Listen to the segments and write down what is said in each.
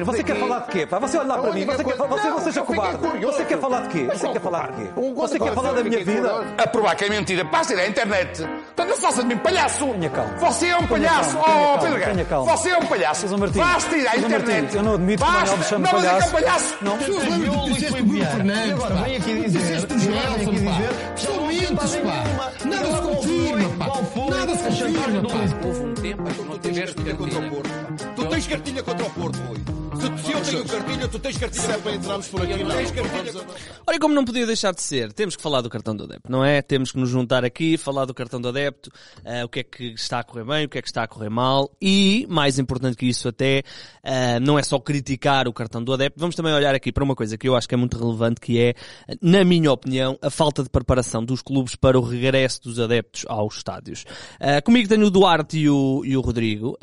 Você quer falar de quê? Pá? Você olha lá para mim, você, quer, você não seja cobarde. Você quer falar de quê? Você quer falar de quê? Você quer falar da minha vida? A provar que é mentira, passa ir à internet. Então não faça de mim palhaço. Tenha calma. Você é um palhaço. Oh, Pedro tenha Guerra. calma. Você é um palhaço. Basta ir à internet. Eu não admito que o Manuel me chame não, mas é que é um palhaço. palhaço. Não. Fernandes, também aqui dizer, são mitos, pá. Nada se confirma, pá. Nada se confirma, pá. Houve um tempo em que não tiveste cartilha. Tu tens cartilha contra o Porto, Rui. Se, eu tenho cartilha, tu tens cartilha. Se é para entrarmos por aqui, não tens cartilha. Ora, e como não podia deixar de ser, temos que falar do cartão do adepto, não é? Temos que nos juntar aqui, falar do cartão do adepto, eh, o que é que está a correr bem, o que é que está a correr mal e, mais importante que isso até, eh, não é só criticar o cartão do adepto, vamos também olhar aqui para uma coisa que eu acho que é muito relevante, que é, na minha opinião, a falta de preparação dos clubes para o regresso dos adeptos aos estádios. Eh, comigo tenho o Duarte e o, e o Rodrigo,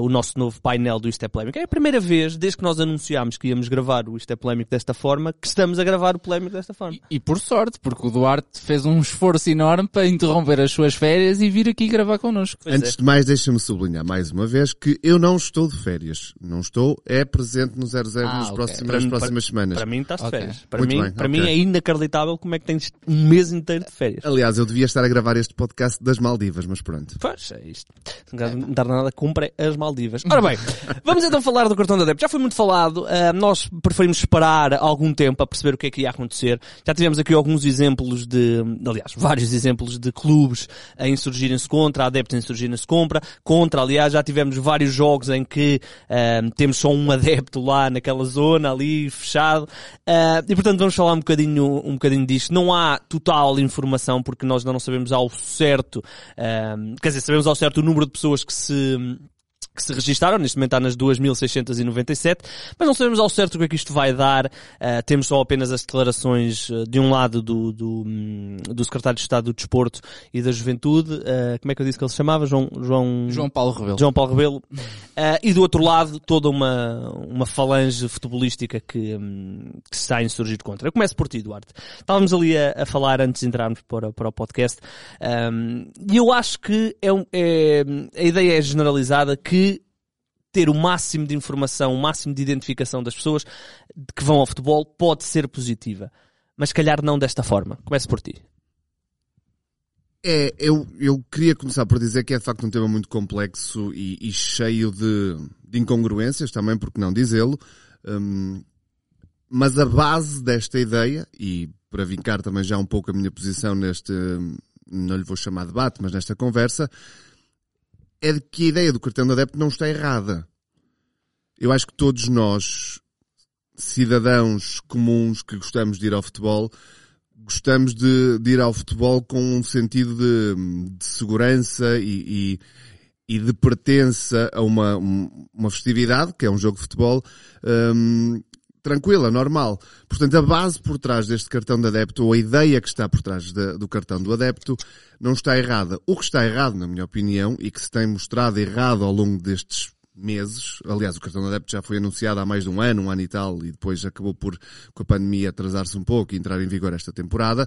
o nosso novo painel do Isto é Polémico. É a primeira vez, desde que nós anunciámos que íamos gravar o Isto é Polémico desta forma, que estamos a gravar o Polémico desta forma. E por sorte, porque o Duarte fez um esforço enorme para interromper as suas férias e vir aqui gravar connosco. Pois Antes é. de mais, deixa-me sublinhar mais uma vez que eu não estou de férias. Não estou, é presente no 00 Ah, nas ok. próximas, Para nas próximas semanas. Para mim estás de férias. Para, Muito mim, bem, para ok. mim é inacreditável como é que tens um mês inteiro de férias. Aliás, eu devia estar a gravar este podcast das Maldivas, mas pronto. Pois, é isto. Não quero dar nada, compre as Maldivas. Ora bem, vamos então falar do cartão de adepto. Já foi muito falado, ah, nós preferimos esperar algum tempo para perceber o que é que ia acontecer. Já tivemos aqui alguns exemplos de, aliás, vários exemplos de clubes a insurgirem-se contra, adeptos a insurgirem-se contra, contra, aliás, já tivemos vários jogos em que ah, temos só um adepto lá naquela zona ali, fechado. Ah, e portanto vamos falar um bocadinho, um bocadinho disto. Não há total informação porque nós ainda não sabemos ao certo, quer dizer, sabemos ao certo o número de pessoas que se que se registaram, neste momento está nas 2.697, mas não sabemos ao certo o que é que isto vai dar, Ah, temos só apenas as declarações ah, de um lado do, do, hum, do Secretário de Estado do Desporto e da Juventude, Ah, como é que eu disse que ele se chamava? João, João, João Paulo Rebelo. João Paulo Rebelo. E do outro lado, toda uma, uma falange futebolística que, hum, que se está a insurgir contra. Eu começo por ti, Duarte. Estávamos ali a, a falar antes de entrarmos para, para o podcast, e eu acho que é, um- é- a ideia é generalizada que ter o máximo de informação, o máximo de identificação das pessoas que vão ao futebol pode ser positiva. Mas calhar não desta forma. Começo por ti. É, eu, eu queria começar por dizer que é de facto um tema muito complexo e, e cheio de, de incongruências, também porque não dizê-lo. Hum, mas a base desta ideia, e para vincar também já um pouco a minha posição neste, não lhe vou chamar debate, mas nesta conversa, é de que a ideia do cartão de adepto não está errada. Eu acho que todos nós, cidadãos comuns que gostamos de ir ao futebol, gostamos de, de ir ao futebol com um sentido de, de segurança e, e, e de pertença a uma, um- uma festividade, que é um jogo de futebol, hum, tranquila, normal. Portanto, a base por trás deste cartão de adepto, ou a ideia que está por trás da- do cartão do adepto, não está errada. O que está errado, na minha opinião, e que se tem mostrado errado ao longo destes meses, aliás, o cartão de adepto já foi anunciado há mais de um ano, um ano e tal, e depois acabou por, com a pandemia, atrasar-se um pouco e entrar em vigor esta temporada,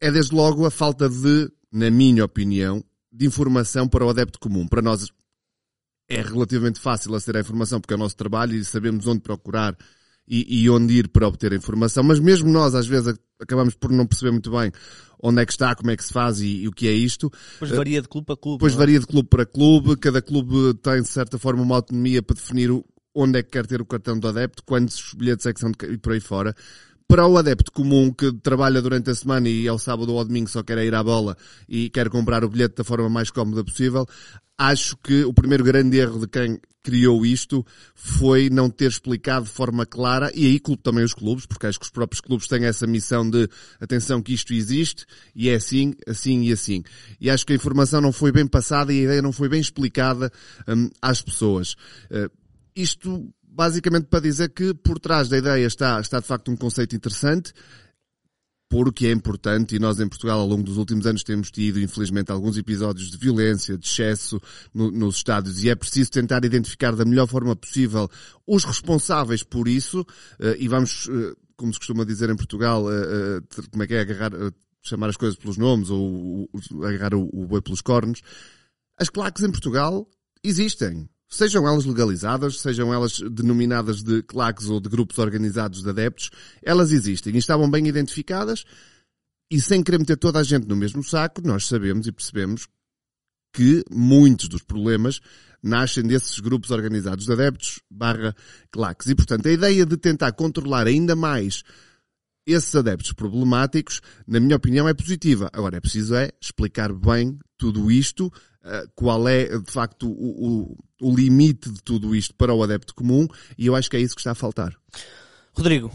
é desde logo a falta de, na minha opinião, de informação para o adepto comum. Para nós é relativamente fácil aceder à informação porque é o nosso trabalho e sabemos onde procurar e, e onde ir para obter a informação, mas mesmo nós às vezes ac- acabamos por não perceber muito bem onde é que está, como é que se faz e, e o que é isto. Depois varia de clube a clube. Não é? varia de clube para clube, cada clube tem de certa forma uma autonomia para definir onde é que quer ter o cartão do adepto, quantos bilhetes é que são de, e por aí fora. Para o adepto comum que trabalha durante a semana e ao sábado ou ao domingo só quer ir à bola e quer comprar o bilhete da forma mais cómoda possível, acho que o primeiro grande erro de quem criou isto foi não ter explicado de forma clara, e aí culpo também os clubes, porque acho que os próprios clubes têm essa missão de atenção que isto existe e é assim, assim e assim. E acho que a informação não foi bem passada e a ideia não foi bem explicada hum, às pessoas. Uh, isto basicamente para dizer que por trás da ideia está, está de facto um conceito interessante, porque é importante e nós em Portugal ao longo dos últimos anos temos tido infelizmente alguns episódios de violência, de excesso no- nos estádios e é preciso tentar identificar da melhor forma possível os responsáveis por isso eh, e vamos, eh, como se costuma dizer em Portugal, eh, como é que é, agarrar, chamar as coisas pelos nomes ou agarrar o, o boi pelos cornos. As claques em Portugal existem. Sejam elas legalizadas, sejam elas denominadas de claques ou de grupos organizados de adeptos, elas existem e estavam bem identificadas e sem querer meter toda a gente no mesmo saco, nós sabemos e percebemos que muitos dos problemas nascem desses grupos organizados de adeptos barra claques. E, portanto, a ideia de tentar controlar ainda mais esses adeptos problemáticos, na minha opinião, é positiva. Agora, é preciso é explicar bem tudo isto, qual é, de facto, o, o, o limite de tudo isto para o adepto comum, e eu acho que é isso que está a faltar. Rodrigo,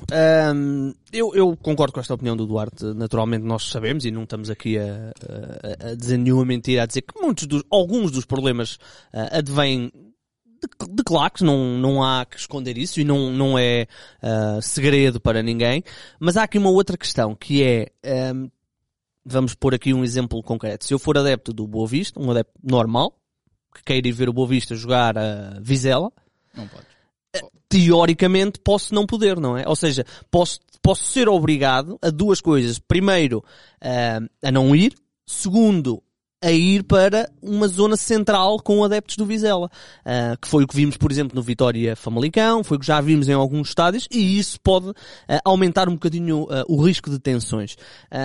hum, eu, eu, concordo com esta opinião do Duarte. Naturalmente nós sabemos e não estamos aqui a, a, a dizer nenhuma mentira, a dizer que muitos dos, alguns dos problemas uh, advêm de, de claques, não, não há que esconder isso e não, não é uh, segredo para ninguém. Mas há aqui uma outra questão que é, um, vamos pôr aqui um exemplo concreto. Se eu for adepto do Boa Vista, um adepto normal, que queira ir ver o Boa Vista jogar a Vizela, não pode teoricamente posso não poder, não é? Ou seja, posso, posso ser obrigado a duas coisas. Primeiro, uh, a não ir. Segundo, a ir para uma zona central com adeptos do Vizela. Uh, que foi o que vimos, por exemplo, no Vitória Famalicão, foi o que já vimos em alguns estádios, e isso pode uh, aumentar um bocadinho uh, o risco de tensões.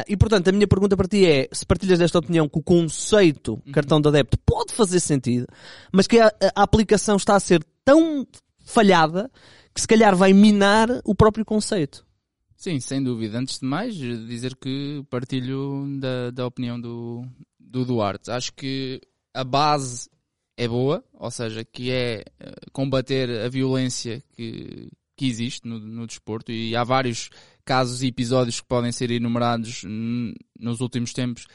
e portanto, a minha pergunta para ti é, se partilhas desta opinião que o conceito cartão de adepto pode fazer sentido, mas que a, a aplicação está a ser tão falhada que se calhar vai minar o próprio conceito. Sim, sem dúvida. Antes de mais, dizer que partilho da, da opinião do, do Duarte. Acho que a base é boa, ou seja, que é eh, combater a violência que, que existe no, no desporto e há vários casos e episódios que podem ser enumerados nos últimos tempos.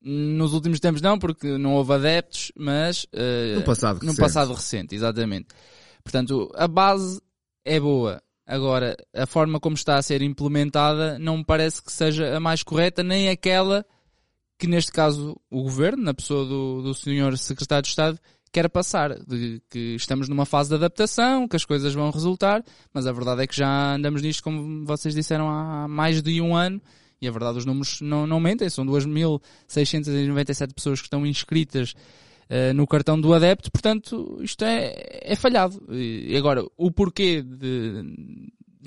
Nos últimos tempos não, porque não houve adeptos, mas uh, no passado no passado recente, exatamente. Portanto, a base é boa. Agora, a forma como está a ser implementada não me parece que seja a mais correta, nem aquela que, neste caso, o governo, na pessoa do, do senhor secretário de Estado, quer passar. De que estamos numa fase de adaptação, que as coisas vão resultar, mas a verdade é que já andamos nisto, como vocês disseram, há mais de um ano. E a verdade, os números não, não mentem. São 2.697 pessoas que estão inscritas uh, no cartão do adepto, portanto, isto é, é falhado. E agora, o porquê de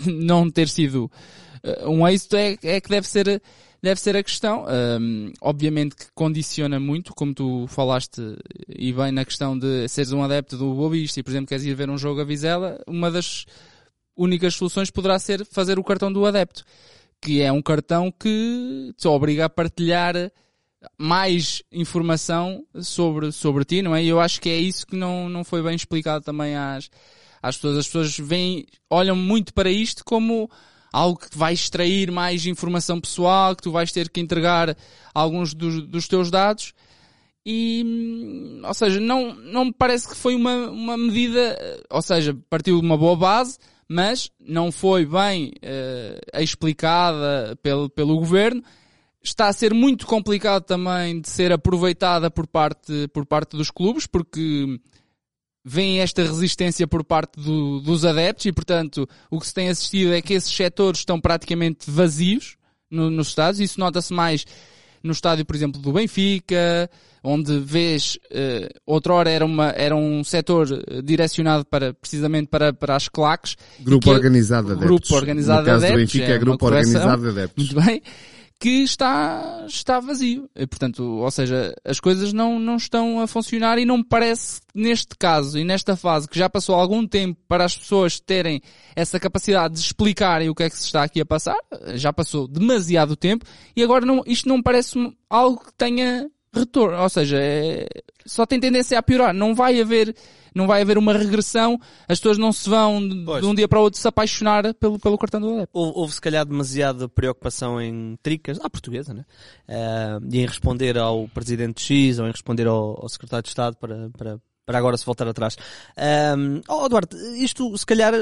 não ter sido uh, um êxito é, é que deve ser, deve ser a questão. Um, obviamente que condiciona muito, como tu falaste e bem na questão de seres um adepto do Bobista e, por exemplo, queres ir ver um jogo a Vizela, uma das únicas soluções poderá ser fazer o cartão do adepto, que é um cartão que te obriga a partilhar mais informação sobre, sobre ti, não é? E eu acho que é isso que não, não foi bem explicado também às, às pessoas. As pessoas veem, olham muito para isto como algo que vai extrair mais informação pessoal, que tu vais ter que entregar alguns dos, dos teus dados. E, ou seja, não, não me parece que foi uma, uma medida, ou seja, partiu de uma boa base, mas não foi bem uh, explicada pelo, pelo governo está a ser muito complicado também de ser aproveitada por parte, por parte dos clubes, porque vem esta resistência por parte do, dos adeptos e, portanto, o que se tem assistido é que esses setores estão praticamente vazios no, nos estádios. Isso nota-se mais no estádio, por exemplo, do Benfica, onde vês, uh, outrora era, uma, era um setor direcionado para, precisamente para, para as claques. Grupo organizado de adeptos. Grupo organizado no caso adeptos. do Benfica é, é grupo organizado de adeptos. Muito bem que está, está vazio. E, portanto, ou seja, as coisas não, não estão a funcionar e não me parece neste caso e nesta fase que já passou algum tempo para as pessoas terem essa capacidade de explicarem o que é que se está aqui a passar, já passou demasiado tempo e agora não, isto não parece algo que tenha retorno, ou seja, é, só tem tendência a piorar, não vai haver não vai haver uma regressão, as pessoas não se vão de, de um dia para o outro se apaixonar pelo, pelo cartão do adepto. Houve, houve se calhar demasiada preocupação em tricas, à portuguesa, né? Uh, e em responder ao Presidente X ou em responder ao, ao Secretário de Estado para, para, para agora se voltar atrás. Um, oh, Duarte, isto se calhar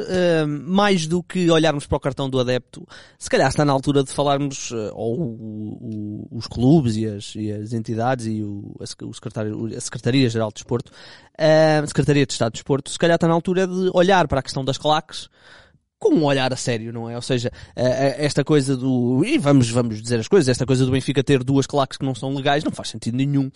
mais do que olharmos para o cartão do adepto, se calhar está na altura de falarmos, uh, ou o, o, os clubes e as, e as entidades e o, a, secretário, a Secretaria-Geral de Desporto, a Secretaria de Estado de Desporto, se calhar está na altura de olhar para a questão das claques com um olhar a sério, não é? Ou seja, eh, eh, esta coisa do, e vamos, vamos dizer as coisas, esta coisa do Benfica ter duas claques que não são legais não faz sentido nenhum.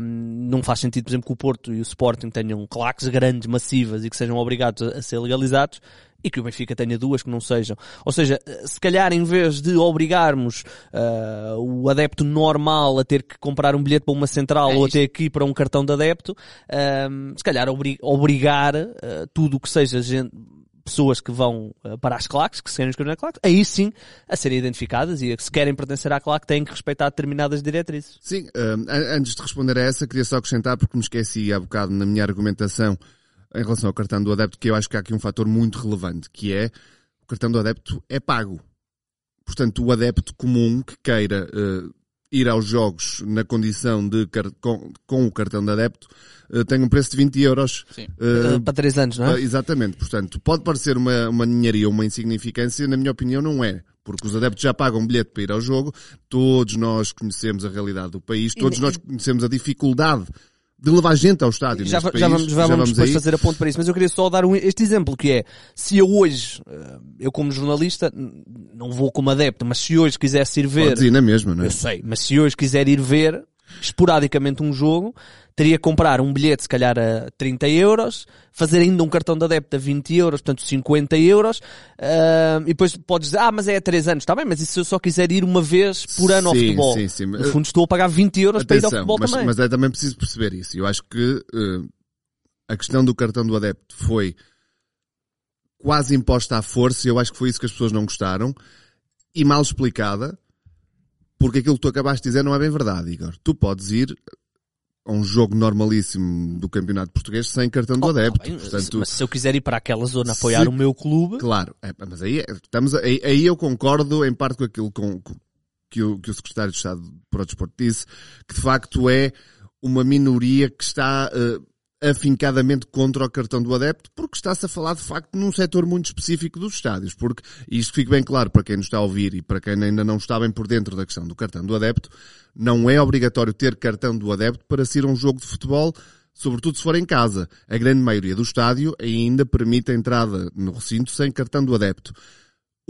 Não faz sentido, por exemplo, que o Porto e o Sporting tenham claques grandes, massivas e que sejam obrigados a, ser legalizados e que o Benfica tenha duas que não sejam. Ou seja, eh, se calhar em vez de obrigarmos ah, o adepto normal a ter que comprar um bilhete para uma central É ou a ter que ir para um cartão de adepto, ahm, se calhar obri- obrigar ah, tudo o que seja gente, pessoas que vão ah, para as claques, que se querem inscrever na claque, aí sim a serem identificadas e que se querem pertencer à claque têm que respeitar determinadas diretrizes. Sim, an- antes de responder a essa, queria só acrescentar, porque me esqueci há bocado na minha argumentação em relação ao cartão do adepto, que eu acho que há aqui um fator muito relevante, que é o cartão do adepto é pago. Portanto, o adepto comum que queira eh, ir aos jogos na condição de com, com o cartão de adepto eh, tem um preço de 20 euros. Sim. Ah, para três anos, não é? Exatamente. Portanto, pode parecer uma, uma ninharia, uma insignificância, na minha opinião não é. Porque os adeptos já pagam um bilhete para ir ao jogo, todos nós conhecemos a realidade do país, todos nós conhecemos a dificuldade de levar gente ao estádio Já, já país. vamos, já vamos depois aí. fazer a ponto para isso, mas eu queria só dar um- este exemplo que é, se eu hoje, ah, eu como jornalista, não vou como adepto, mas se hoje quisesse ir ver Podes ir na mesma, não é? Eu sei, mas se hoje quiser ir ver esporadicamente um jogo, teria que comprar um bilhete se calhar a 30 euros, fazer ainda um cartão de adepto a 20 euros, portanto 50 euros, ah, e depois podes dizer, ah, mas é a 3 anos, está bem, mas e se eu só quiser ir uma vez por ano ao Sim, futebol? sim, sim. No fundo estou a pagar 20 euros para ir ao Atenção, futebol mas, também. mas é também preciso perceber isso. Eu acho que eh, a questão do cartão do adepto foi quase imposta à força e eu acho que foi isso que as pessoas não gostaram e mal explicada porque aquilo que tu acabaste de dizer não é bem verdade, Igor. Tu podes ir a um jogo normalíssimo do Campeonato Português sem cartão do Oh, adepto. tá bem, Portanto, mas se eu quiser ir para aquela zona apoiar Se- o meu clube, Claro, é, mas aí, é- estamos, aí, aí eu concordo em parte com aquilo com, com- que, o, que o Secretário de Estado para o Desporto disse, que de facto é uma minoria que está eh, afincadamente contra o cartão do adepto, porque está-se a falar de facto num setor muito específico dos estádios, porque isto fica bem claro para quem nos está a ouvir e para quem ainda não está bem por dentro da questão do cartão do adepto, não é obrigatório ter cartão do adepto para se ir a um jogo de futebol sobretudo se for em casa. A grande maioria do estádio ainda permite a entrada no recinto sem cartão do adepto.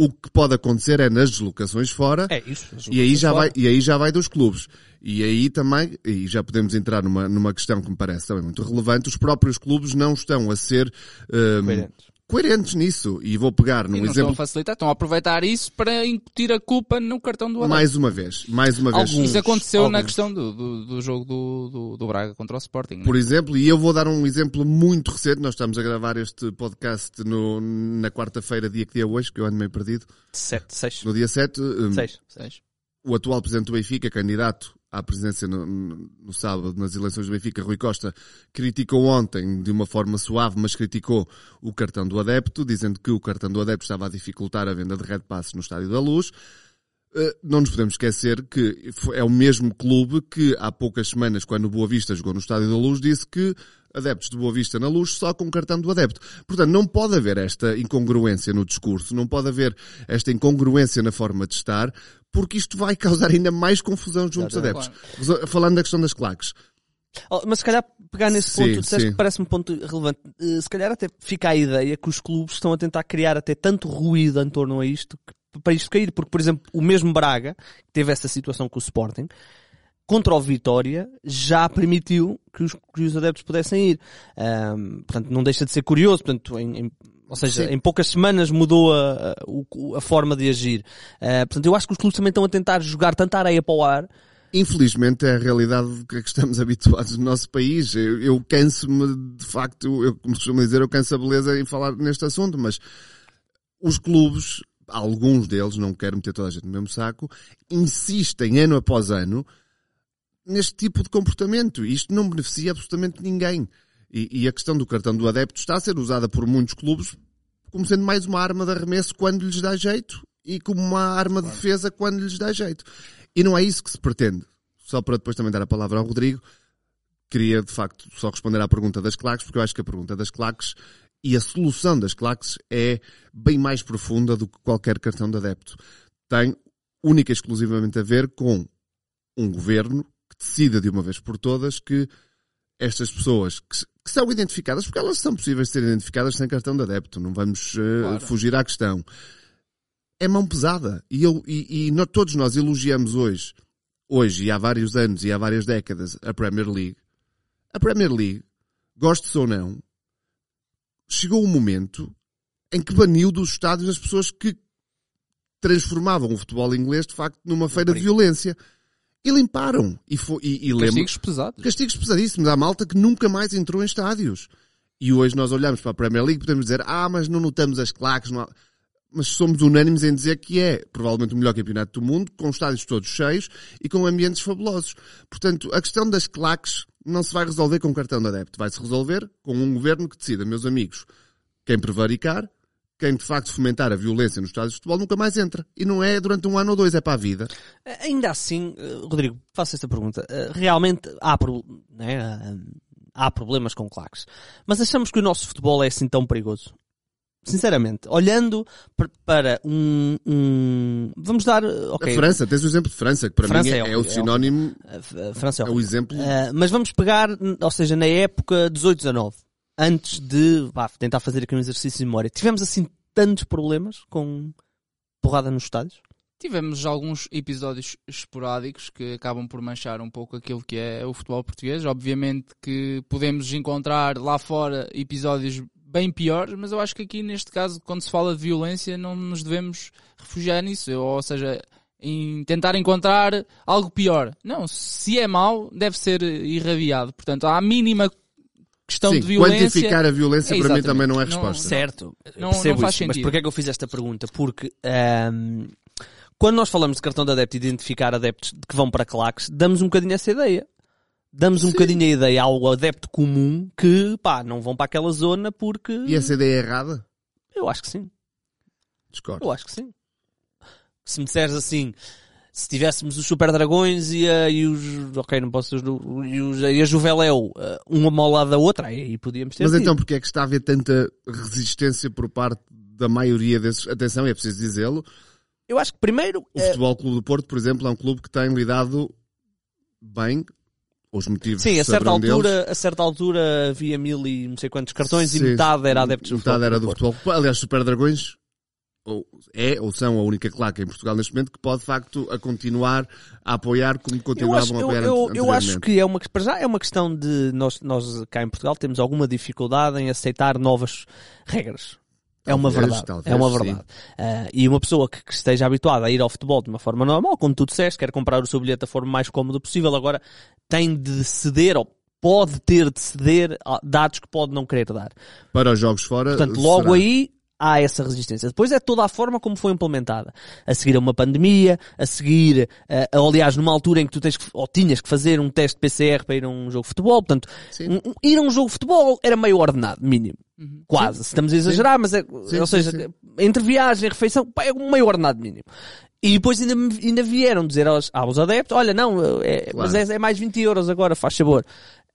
O que pode acontecer é nas deslocações fora, é isso. e aí já Fora. vai, e aí já vai dos clubes. E aí também, e já podemos entrar numa, numa questão que me parece também muito relevante, os próprios clubes não estão a ser hum, Coerentes. Coerentes nisso. E vou pegar E num não estão exemplo a facilitar, estão a aproveitar isso para incutir a culpa no cartão do adepto. mais uma vez. Mais uma vez. Alguns. Isso aconteceu na alguns. questão do, do, do jogo do, do, do Braga contra o Sporting. né? Por exemplo, e eu vou dar um exemplo muito recente, nós estamos a gravar este podcast no, na quarta-feira, dia que dia é hoje, que eu ando meio perdido, Sete, seis, no dia 7, hum, seis. Seis. o atual presidente do Benfica, candidato à presidência no, no- sábado nas eleições do Benfica, Rui Costa, criticou ontem de uma forma suave, mas criticou o cartão do adepto, dizendo que o cartão do adepto estava a dificultar a venda de red passes no Estádio da Luz. Eh, Não nos podemos esquecer que é o mesmo clube que há poucas semanas, quando o Boa Vista jogou no Estádio da Luz, disse que adeptos de Boa Vista na Luz só com cartão do adepto. Portanto, não pode haver esta incongruência no discurso, não pode haver esta incongruência na forma de estar, porque isto vai causar ainda mais confusão junto dos adeptos. Falando da questão das claques. Oh, Mas se calhar pegar nesse Sim, ponto, disseste que parece-me um ponto relevante. Eh, Se calhar até fica a ideia que os clubes estão a tentar criar até tanto ruído em torno a isto para isto cair. Porque, por exemplo, o mesmo Braga, que teve essa situação com o Sporting, contra o Vitória, já permitiu que os, que os adeptos pudessem ir. Ahm, portanto, não deixa de ser curioso. Portanto, em, em- ou seja, Sim. em poucas semanas mudou a, a, a forma de agir. Ah, portanto, eu acho que os clubes também estão a tentar jogar tanta areia para o ar Infelizmente é a realidade que que estamos habituados no nosso país. Eu, eu canso-me, de facto, eu, como se costuma dizer, eu canso a beleza em falar neste assunto, mas os clubes, alguns deles, não quero meter toda a gente no mesmo saco, insistem ano após ano neste tipo de comportamento. Isto não beneficia absolutamente ninguém. E, e a questão do cartão do adepto está a ser usada por muitos clubes como sendo mais uma arma de arremesso quando lhes dá jeito e como uma arma de defesa quando lhes dá jeito. E não é isso que se pretende. Só para depois também dar a palavra ao Rodrigo, queria de facto só responder à pergunta das claques, porque eu acho que a pergunta das claques e a solução das claques é bem mais profunda do que qualquer cartão de adepto. Tem única e exclusivamente a ver com um governo que decida de uma vez por todas que estas pessoas que, que são identificadas, porque elas são possíveis de ser identificadas sem cartão de adepto, não vamos uh, Claro. fugir à questão. É mão pesada. E, eu, e, e nó- todos nós elogiamos hoje, hoje e há vários anos e há várias décadas, a Premier League. A Premier League, gostes ou não, chegou um momento em que baniu dos estádios as pessoas que transformavam o futebol inglês, de facto, numa feira de violência. E limparam. E, foi, e, e lembro, Castigos pesados. castigos pesadíssimos à malta que nunca mais entrou em estádios. E hoje nós olhamos para a Premier League e podemos dizer, ah, mas não notamos as claques, não há-" mas somos unânimes em dizer que é provavelmente o melhor campeonato do mundo, com estádios todos cheios e com ambientes fabulosos. Portanto, a questão das claques não se vai resolver com cartão de adepto, vai se resolver com um governo que decida, meus amigos, quem prevaricar, quem de facto fomentar a violência nos estádios de futebol nunca mais entra. E não é durante um ano ou dois, é para a vida. Ainda assim, eh, Rodrigo, faço esta pergunta. Eh, Realmente há, né, eh, há problemas com claques. Mas achamos que o nosso futebol é assim tão perigoso? Sinceramente, olhando para um, um- Vamos dar. eh, Ok. A França, tens o exemplo de França, que para França mim é, é é o é sinónimo, a França é é o exemplo. Uh, mas vamos pegar, ou seja, na época 18-19, antes de vá, tentar fazer aqui um exercício de memória, tivemos assim tantos problemas com porrada nos estádios? Tivemos alguns episódios esporádicos que acabam por manchar um pouco aquilo que é o futebol português. Obviamente que podemos encontrar lá fora episódios bem piores, mas eu acho que aqui neste caso, quando se fala de violência, não nos devemos refugiar nisso. Ou seja, em tentar encontrar algo pior. Não, se é mau, deve ser irradiado. Portanto, a mínima questão Sim, de violência. quantificar a violência É, para mim também não é Não- resposta. Certo, Não- percebo não faz isso, mas porquê é que eu fiz esta pergunta? Porque ahm, quando nós falamos de cartão de adepto e identificar adeptos que vão para claques, damos um bocadinho essa ideia. Damos um bocadinho a ideia ao adepto comum que, pá, não vão para aquela zona porque... E essa ideia é errada? Eu acho que sim. Discordo. Eu acho que sim. Se me disseres assim, se tivéssemos os Super Dragões e, a, e os. Ok, não posso. E, os, e a Juveléu, eh, uma ao lado da outra, aí, podíamos ter. Mas tido. então porque é que está a haver tanta resistência por parte da maioria desses? Atenção, é preciso dizê-lo. Eu acho que primeiro. O eh, Futebol Clube do Porto, por exemplo, é um clube que tem lidado bem. Os motivos Sim, a certa, deles. altura, a certa altura havia mil e não sei quantos cartões e Sim, metade era adeptos do Metade Futebol era Clube do. Futebol. Aliás, Super Dragões ou é ou são a única claque em Portugal neste momento que pode de facto a continuar a apoiar como Eu continuavam acho, a eu, apoiar eu, ante- eu acho que é uma, para já é uma questão de nós, nós cá em Portugal temos alguma dificuldade em aceitar novas regras. É uma verdade. talvez, é uma verdade. Ah, e uma pessoa que, que esteja habituada a ir ao futebol de uma forma normal, como tu disseste, quer comprar o seu bilhete da forma mais cómoda possível, agora tem de ceder ou pode ter de ceder dados que pode não querer dar. Para os jogos fora. Portanto, logo será. aí há essa resistência. Depois é toda a forma como foi implementada. A seguir a uma pandemia, a seguir, eh, aliás, numa altura em que tu tens que, ou tinhas que fazer um teste PCR para ir a um jogo de futebol. Portanto, Sim. um- ir a um jogo de futebol era meio ordenado, mínimo. Quase. Estamos a exagerar, mas é, Sim, ou sim, seja, sim. entre viagem e refeição, pá, é um meio ordenado mínimo. E depois ainda, ainda vieram dizer aos, aos adeptos, olha, não, é, Claro. mas é, é mais 20 euros agora, faz sabor.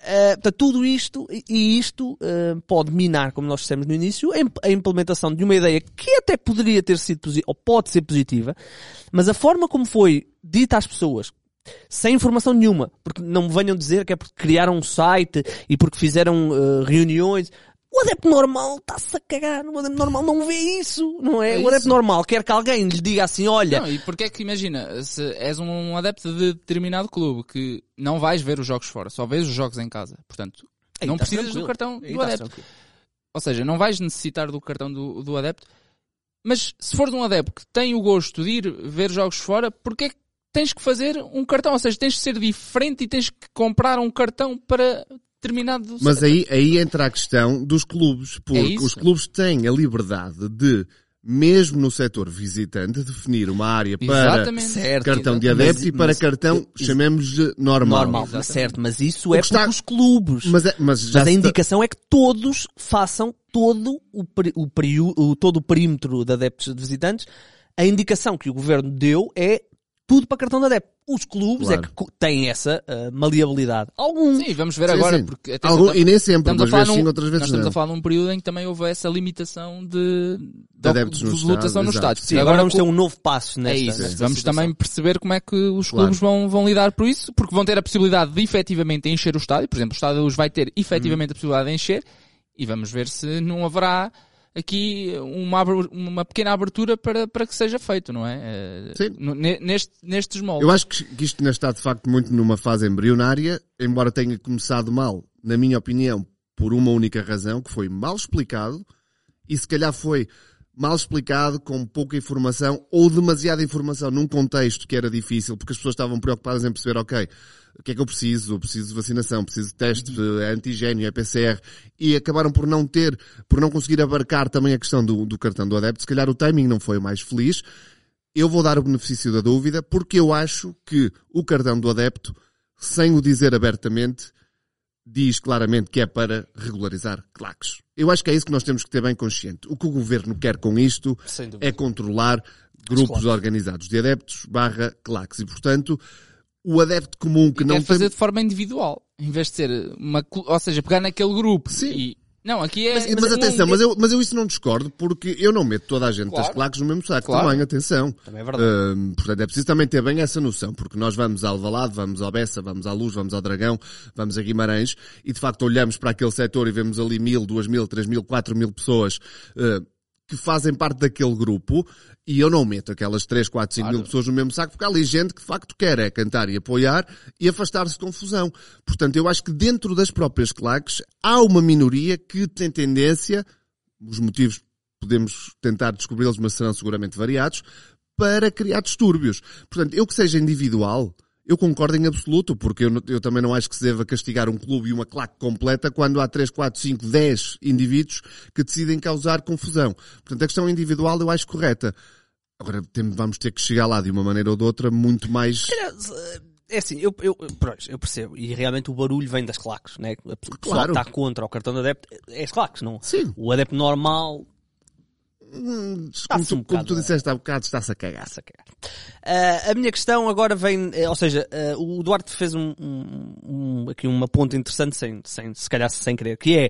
Uh, portanto, tudo isto, e- isto uh, pode minar, como nós dissemos no início, a implementação de uma ideia que até poderia ter sido positiva, ou pode ser positiva, mas a forma como foi dita às pessoas, sem informação nenhuma, porque não me venham dizer que é porque criaram um site e porque fizeram uh, reuniões. O adepto normal está-se a cagar. O adepto normal não vê isso, não é? É o adepto isso. normal quer que alguém lhe diga assim, olha, Não, e porque é que imagina, se és um adepto de determinado clube que não vais ver os jogos fora, só vês os jogos em casa. Portanto, Aí não estás precisas tranquilo. do cartão Aí do estás adepto. tranquilo. Ou seja, não vais necessitar do cartão do, do adepto. Mas se fores um adepto que tem o gosto de ir ver jogos fora, porque é que tens que fazer um cartão? Ou seja, tens que ser diferente e tens que comprar um cartão para determinado... Mas aí, aí entra a questão dos clubes, É porque isso. os clubes têm a liberdade de, mesmo no setor visitante, definir uma área para Exatamente. Certo. cartão de Mas- adepto e para mas- cartão, chamemos-lhe normal. normal, mas Exatamente. certo, mas isso é está- os clubes. Mas, é- mas já Mas a indicação é que todos façam todo o, o- todo o perímetro de adeptos de visitantes. A indicação que o governo deu é tudo para cartão de adepto. Os clubes Claro. é que têm essa ah, maleabilidade. Alguns. Sim, vamos ver Sim, agora, sim. porque atenção, Algum- tam- e nem sempre, estamos a umas falar vezes sim, num- outras vezes Nós estamos não. a falar num período em que também houve essa limitação de, de, adeptos de no lotação estádio, nos estádios. Sim, agora vamos com- ter um novo passo É nesta, isso. nesta Vamos situação. também perceber como é que os Claro. clubes vão, vão lidar por isso, porque vão ter a possibilidade de efetivamente encher o estádio. Por exemplo, o estádio hoje vai ter efetivamente a possibilidade de encher e vamos ver se não haverá aqui uma, uma pequena abertura para, para que seja feito, não é? Eh, Sim. neste, nestes moldes. Eu acho que isto ainda está de facto muito numa fase embrionária, embora tenha começado mal, na minha opinião, por uma única razão, que foi mal explicado, e se calhar foi mal explicado, com pouca informação, ou demasiada informação num contexto que era difícil, porque as pessoas estavam preocupadas em perceber, ok, o que é que eu preciso? Eu preciso de vacinação, preciso de teste, é antigênio, é PCR, e acabaram por não ter, por não conseguir abarcar também a questão do, do cartão do adepto. Se calhar o timing não foi o mais feliz, eu vou dar o benefício da dúvida porque eu acho que o cartão do adepto, sem o dizer abertamente, diz claramente que é para regularizar claques. Eu acho que é isso que nós temos que ter bem consciente. O que o governo quer com isto é controlar grupos organizados de adeptos barra claques. E, portanto, o adepto comum que E não quer fazer tem... de forma individual, em vez de ser uma, ou seja, pegar naquele grupo Sim. e não, aqui é. Mas, mas atenção, mas eu, mas eu isso não discordo porque eu não meto toda a gente das Claro. claques no mesmo saco Claro. também, atenção. Também é verdade. Portanto, é preciso também ter bem essa noção, porque nós vamos ao Alvalade, vamos ao Bessa, vamos à Luz, vamos ao Dragão, vamos a Guimarães, e de facto olhamos para aquele setor e vemos ali mil, duas mil, três mil, quatro mil pessoas eh, que fazem parte daquele grupo, e eu não meto aquelas três, quatro, cinco mil pessoas no mesmo saco, porque há ali gente que de facto quer é cantar e apoiar e afastar-se de confusão. Portanto, eu acho que dentro das próprias claques há uma minoria que tem tendência, os motivos podemos tentar descobri-los, mas serão seguramente variados, para criar distúrbios. Portanto, eu que seja individual, eu concordo em absoluto, porque eu, eu também não acho que se deva castigar um clube e uma claque completa quando há 3, 4, 5, 10 indivíduos que decidem causar confusão. Portanto, a questão individual eu acho correta. Agora, vamos ter que chegar lá de uma maneira ou de outra muito mais... É assim, eu, eu, eu percebo. E realmente o barulho vem das claques, né? O pessoal Claro. que está contra o cartão de adepto é as claques, não? Sim. O adepto normal Hum, como, Está-se um tu, como tu disseste há bocado, está-se a cagar. Está-se a cagar. Ah, a minha questão agora vem, eh, ou seja, ah, o Duarte fez um, um- aqui uma ponta interessante, sem, sem, se calhar sem querer, que é,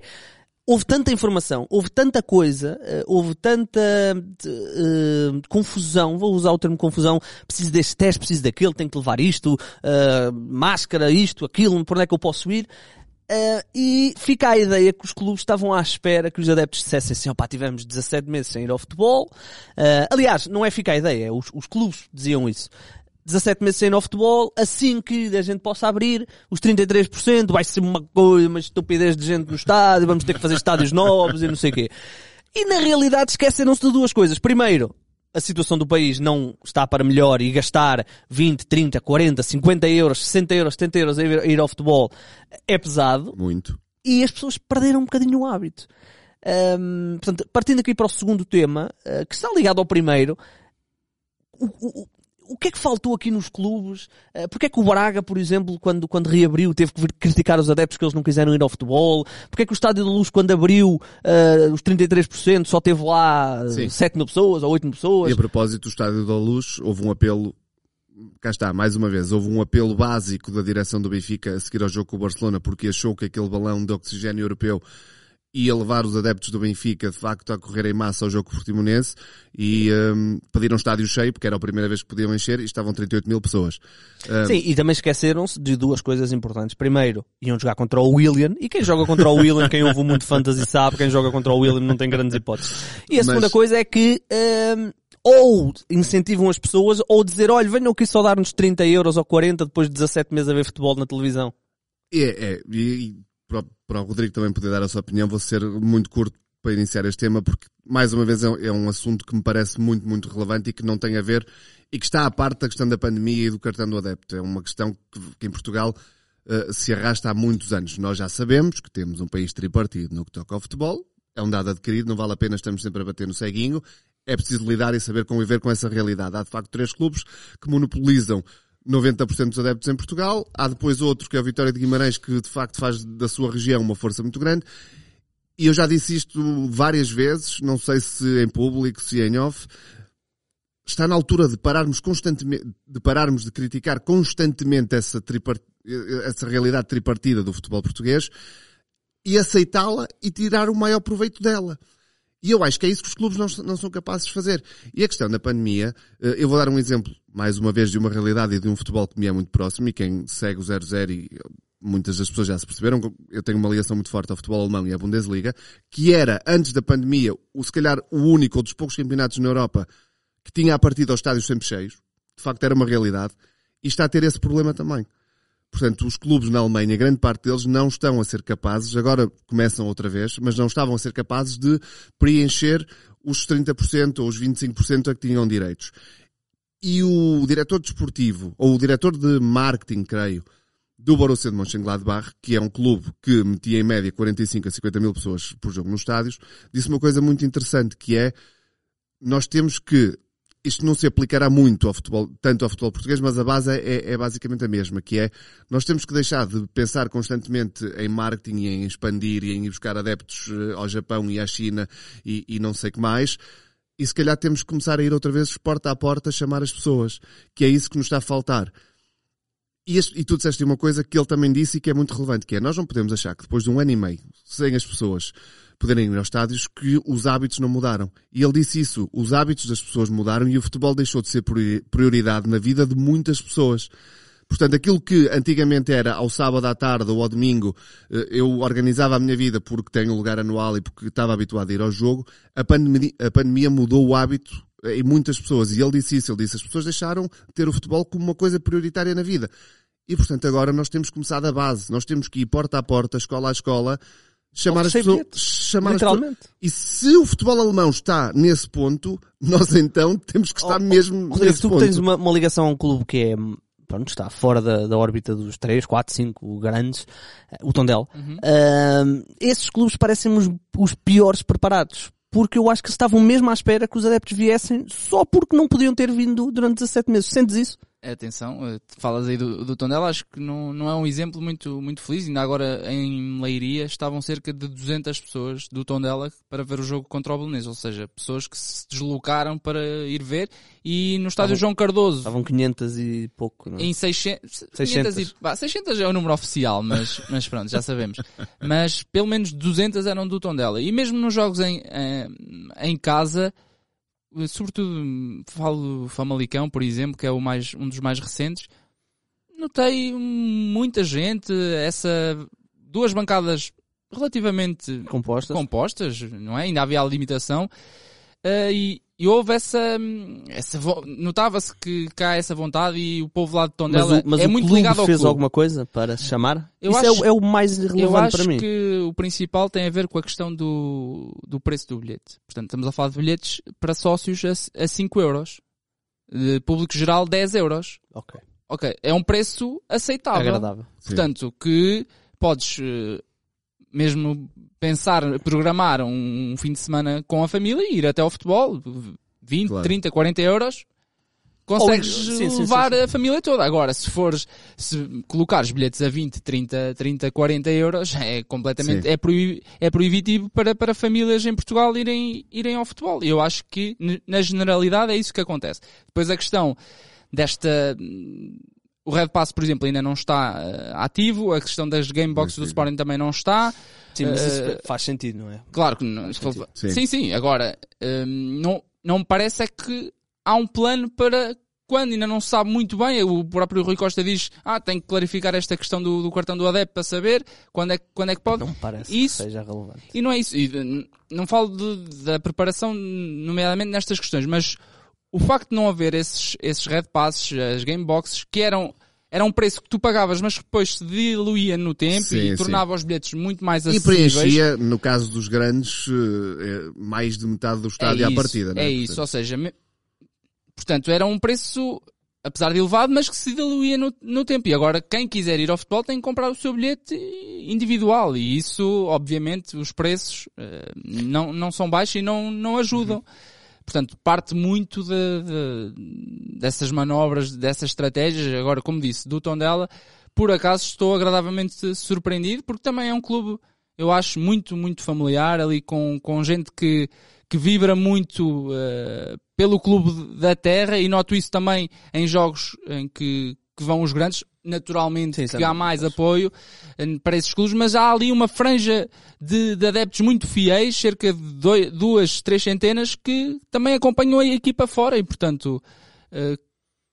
houve tanta informação, houve tanta coisa, eh, houve tanta eh, confusão, vou usar o termo confusão, preciso deste teste, preciso daquele, tenho que levar isto, ah, máscara, isto, aquilo, por onde é que eu posso ir? Ah, e fica a ideia que os clubes estavam à espera que os adeptos dissessem assim, opá, tivemos 17 meses sem ir ao futebol. Ah, aliás, não é ficar a ideia, os, os clubes diziam isso. 17 meses sem ir ao futebol, assim que a gente possa abrir, os 33% vai ser uma coisa, uma estupidez de gente no estádio, vamos ter que fazer estádios novos e não sei o quê. E na realidade esqueceram-se de duas coisas. Primeiro, a situação do país não está para melhor e gastar 20, 30, 40, 50 euros, 60 euros, 70 euros a ir, ao futebol é pesado Muito. e as pessoas perderam um bocadinho o hábito. Ahm, portanto, partindo aqui para o segundo tema, ah, que está ligado ao primeiro, o, o- o- o que é que faltou aqui nos clubes? Uh, Porquê é que o Braga, por exemplo, quando, quando reabriu, teve que criticar os adeptos que eles não quiseram ir ao futebol? Porquê é que o Estádio da Luz, quando abriu ah, os 33%, só teve lá Sim. 7 mil pessoas ou 8 mil pessoas? E a propósito do Estádio da Luz, houve um apelo, cá está, mais uma vez, houve um apelo básico da direção do Benfica a seguir ao jogo com o Barcelona, porque achou que aquele balão de oxigênio europeu ia levar os adeptos do Benfica, de facto, a correr em massa ao jogo Portimonense e hum, pediram estádio cheio, porque era a primeira vez que podiam encher e estavam 38 mil pessoas. Hum, Sim, e também esqueceram-se de duas coisas importantes. Primeiro, iam jogar contra o William, e quem joga contra o William, quem ouve muito fantasy sabe, quem joga contra o William não tem grandes hipóteses. E a Mas- segunda coisa é que, hum, ou incentivam as pessoas, ou dizer, olha, venham aqui só dar-nos 30 euros ou 40 depois de 17 meses a ver futebol na televisão. É, é. E para, o- Rodrigo também poder dar a sua opinião, vou ser muito curto para iniciar este tema, porque, mais uma vez, é, um- é um assunto que me parece muito, muito relevante e que não tem a ver, e que está à parte da questão da pandemia e do cartão do adepto. É uma questão que, que em Portugal eh, se arrasta há muitos anos. Nós já sabemos que temos um país tripartido no que toca ao futebol, é um dado adquirido, não vale a pena estamos sempre a bater no ceguinho, é preciso lidar e saber conviver com essa realidade. Há de facto três clubes que monopolizam 90% dos adeptos em Portugal. Há depois outro que é o Vitória de Guimarães que de facto faz da sua região uma força muito grande. E eu já disse isto várias vezes, não sei se em público, se em off. está na altura de pararmos constantemente, de pararmos de criticar constantemente essa, tripart, essa realidade tripartida do futebol português e aceitá-la e tirar o maior proveito dela. E eu acho que é isso que os clubes não, não são capazes de fazer. E a questão da pandemia, eh, eu vou dar um exemplo, mais uma vez, de uma realidade e de um futebol que me é muito próximo e quem segue o 0-0 e muitas das pessoas já se perceberam, eu tenho uma ligação muito forte ao futebol alemão e à Bundesliga, que era, antes da pandemia, o, se calhar o único ou dos poucos campeonatos na Europa que tinha a partida aos estádios sempre cheios. De facto, era uma realidade. E está a ter esse problema também. Portanto, os clubes na Alemanha, grande parte deles não estão a ser capazes, agora começam outra vez, mas não estavam a ser capazes de preencher os 30% ou os 25% a que tinham direitos. E o diretor desportivo, ou o diretor de marketing, creio, do Borussia de Mönchengladbach, que é um clube que metia em média 45 a 50 mil pessoas por jogo nos estádios, disse uma coisa muito interessante, que é nós temos que isto não se aplicará muito ao futebol, tanto ao futebol português, mas a base é, é, basicamente a mesma, que é nós temos que deixar de pensar constantemente em marketing e em expandir e em ir buscar adeptos eh, ao Japão e à China e, e não sei que mais. E se calhar temos que começar a ir outra vez porta a porta chamar as pessoas, que é isso que nos está a faltar. E, este, e tu disseste uma coisa que ele também disse e que é muito relevante, que é nós não podemos achar que depois de um ano e meio, sem as pessoas poderem ir aos estádios, que os hábitos não mudaram. E ele disse isso, os hábitos das pessoas mudaram e o futebol deixou de ser prioridade na vida de muitas pessoas. Portanto, aquilo que antigamente era ao sábado à tarde ou ao domingo, eh, eu organizava a minha vida porque tenho um lugar anual e porque estava habituado a ir ao jogo, a pandemia, a pandemia mudou o hábito em muitas pessoas. E ele disse isso, ele disse, as pessoas deixaram de ter o futebol como uma coisa prioritária na vida. E portanto agora nós temos que começar da base, nós temos que ir porta a porta, escola a escola, chamar as pessoas, chamar Literalmente. As pessoas. E se o futebol alemão está nesse ponto, nós então temos que estar oh, mesmo oh, nesse tu ponto. Tu tens uma, uma, ligação a um clube que é, pronto, está fora da, da órbita dos 3, 4, 5 grandes, o Tondel. Uhum. Uh, esses clubes parecem os, os piores preparados. Porque eu acho que estavam mesmo à espera que os adeptos viessem só porque não podiam ter vindo durante 17 meses. Sentes isso? Atenção, eh, falas aí do, do Tondela, acho que não, não é um exemplo muito, muito feliz. Ainda agora em Leiria estavam cerca de 200 pessoas do Tondela para ver o jogo contra o Belenenses, ou seja, pessoas que se deslocaram para ir ver e no estádio estavam, João Cardoso. Estavam 500 e pouco, não é? Em 600, 600. E, bah, 600 é o número oficial, mas, mas pronto, já sabemos. Mas pelo menos 200 eram do Tondela. E mesmo nos jogos em, em, em casa, sobretudo falo do Famalicão, por exemplo, que é o mais, um dos mais recentes, notei muita gente, essa duas bancadas relativamente compostas, compostas não é? Ainda havia a limitação. Uh, e, e houve essa, essa notava-se que cá essa vontade e o povo lá de Tondela mas o, mas é muito ligado ao fez clube. alguma coisa para se chamar? Isso é acho, é, o, é, o mais relevante para mim. Eu acho que o principal tem a ver com a questão do, do preço do bilhete. Portanto, estamos a falar de bilhetes para sócios a, a 5 euros. De público geral 10 euros. Ok. Ok, é um preço aceitável. Agradável. Portanto, Sim. que podes eh, mesmo pensar, programar um, fim de semana com a família e ir até ao futebol, 20, claro. 30, 40 euros, consegues sim, sim, levar sim, a família toda. Agora, se fores, se colocares bilhetes a 20, 30, 30, 40 euros, é completamente, é, proib, é proibitivo para, para famílias em Portugal irem, irem ao futebol. E eu acho que, na generalidade, é isso que acontece. Depois a questão desta, o Red Pass, por exemplo, ainda não está uh, ativo, a questão das Gameboxes do Sporting também não está. Sim, mas isso uh, faz sentido, não é? Claro que não. Sim. sim. sim, Agora, um, não, não me parece é que há um plano para quando ainda não se sabe muito bem, o próprio Rui Costa diz, ah, tem que clarificar esta questão do, do cartão do adepto para saber quando é, quando é que pode. Não parece isso, que seja relevante. E não é isso. E, não falo de, da preparação, nomeadamente nestas questões, mas o facto de não haver esses, esses red passes, as game boxes, que eram era um preço que tu pagavas, mas que depois se diluía no tempo sim, e tornava sim. os bilhetes muito mais acessíveis. E preenchia, no caso dos grandes, eh, mais de metade do estádio é à partida. É, é isso, ou seja, me... portanto, era um preço, apesar de elevado, mas que se diluía no, no tempo. E agora, quem quiser ir ao futebol tem que comprar o seu bilhete individual. E isso, obviamente, os preços uh, não, não são baixos e não, não ajudam. Uhum. Portanto, parte muito de, de, dessas manobras, dessas estratégias. Agora, como disse, do Tondela, por acaso estou agradavelmente surpreendido, porque também é um clube, eu acho, muito, muito familiar, ali com, com gente que, que vibra muito uh, pelo clube da terra e noto isso também em jogos em que, que vão os grandes naturalmente Sim, que há mais apoio eh, para esses clubes, mas há ali uma franja de, de adeptos muito fiéis, cerca de dois, duas, três centenas, que também acompanham a equipa fora e, portanto, uh,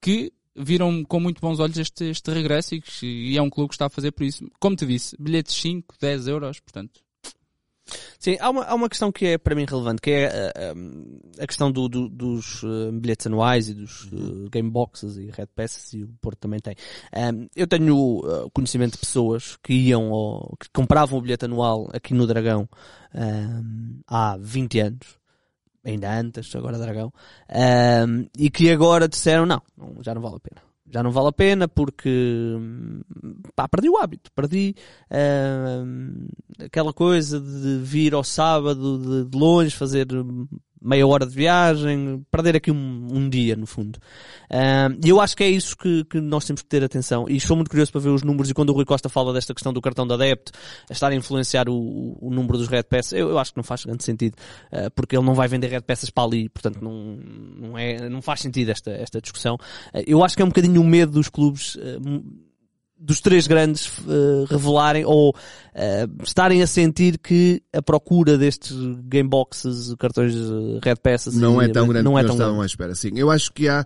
que viram com muito bons olhos este, este regresso e, e, é um clube que está a fazer por isso. Como te disse, bilhetes 5, 10 euros, portanto, Sim, há uma, há uma questão que é para mim relevante, que é a, a questão do, do, dos uh, bilhetes anuais e dos uh, game boxes e red passes, e o Porto também tem. Um, eu tenho conhecimento de pessoas que iam, ou, que compravam o bilhete anual aqui no Dragão um, há 20 anos, ainda antes, agora Dragão, um, e que agora disseram, não, já não vale a pena já não vale a pena porque pá, perdi o hábito, perdi uh, aquela coisa de vir ao sábado de, de longe fazer meia hora de viagem, perder aqui um, um dia, no fundo. E eu acho que é isso que, que, nós temos que ter atenção. E estou muito curioso para ver os números e quando o Rui Costa fala desta questão do cartão de adepto, a estar a influenciar o, o número dos Red Pass, eu, eu, acho que não faz grande sentido, uh, porque ele não vai vender Red Passes para ali, portanto não, não, é, não faz sentido esta, esta discussão. Uh, eu acho que é um bocadinho o medo dos clubes uh, dos três grandes uh, revelarem ou uh, estarem a sentir que a procura destes game boxes, cartões uh, red passes não é tão grande não é tão estavam à espera. Sim, eu acho que há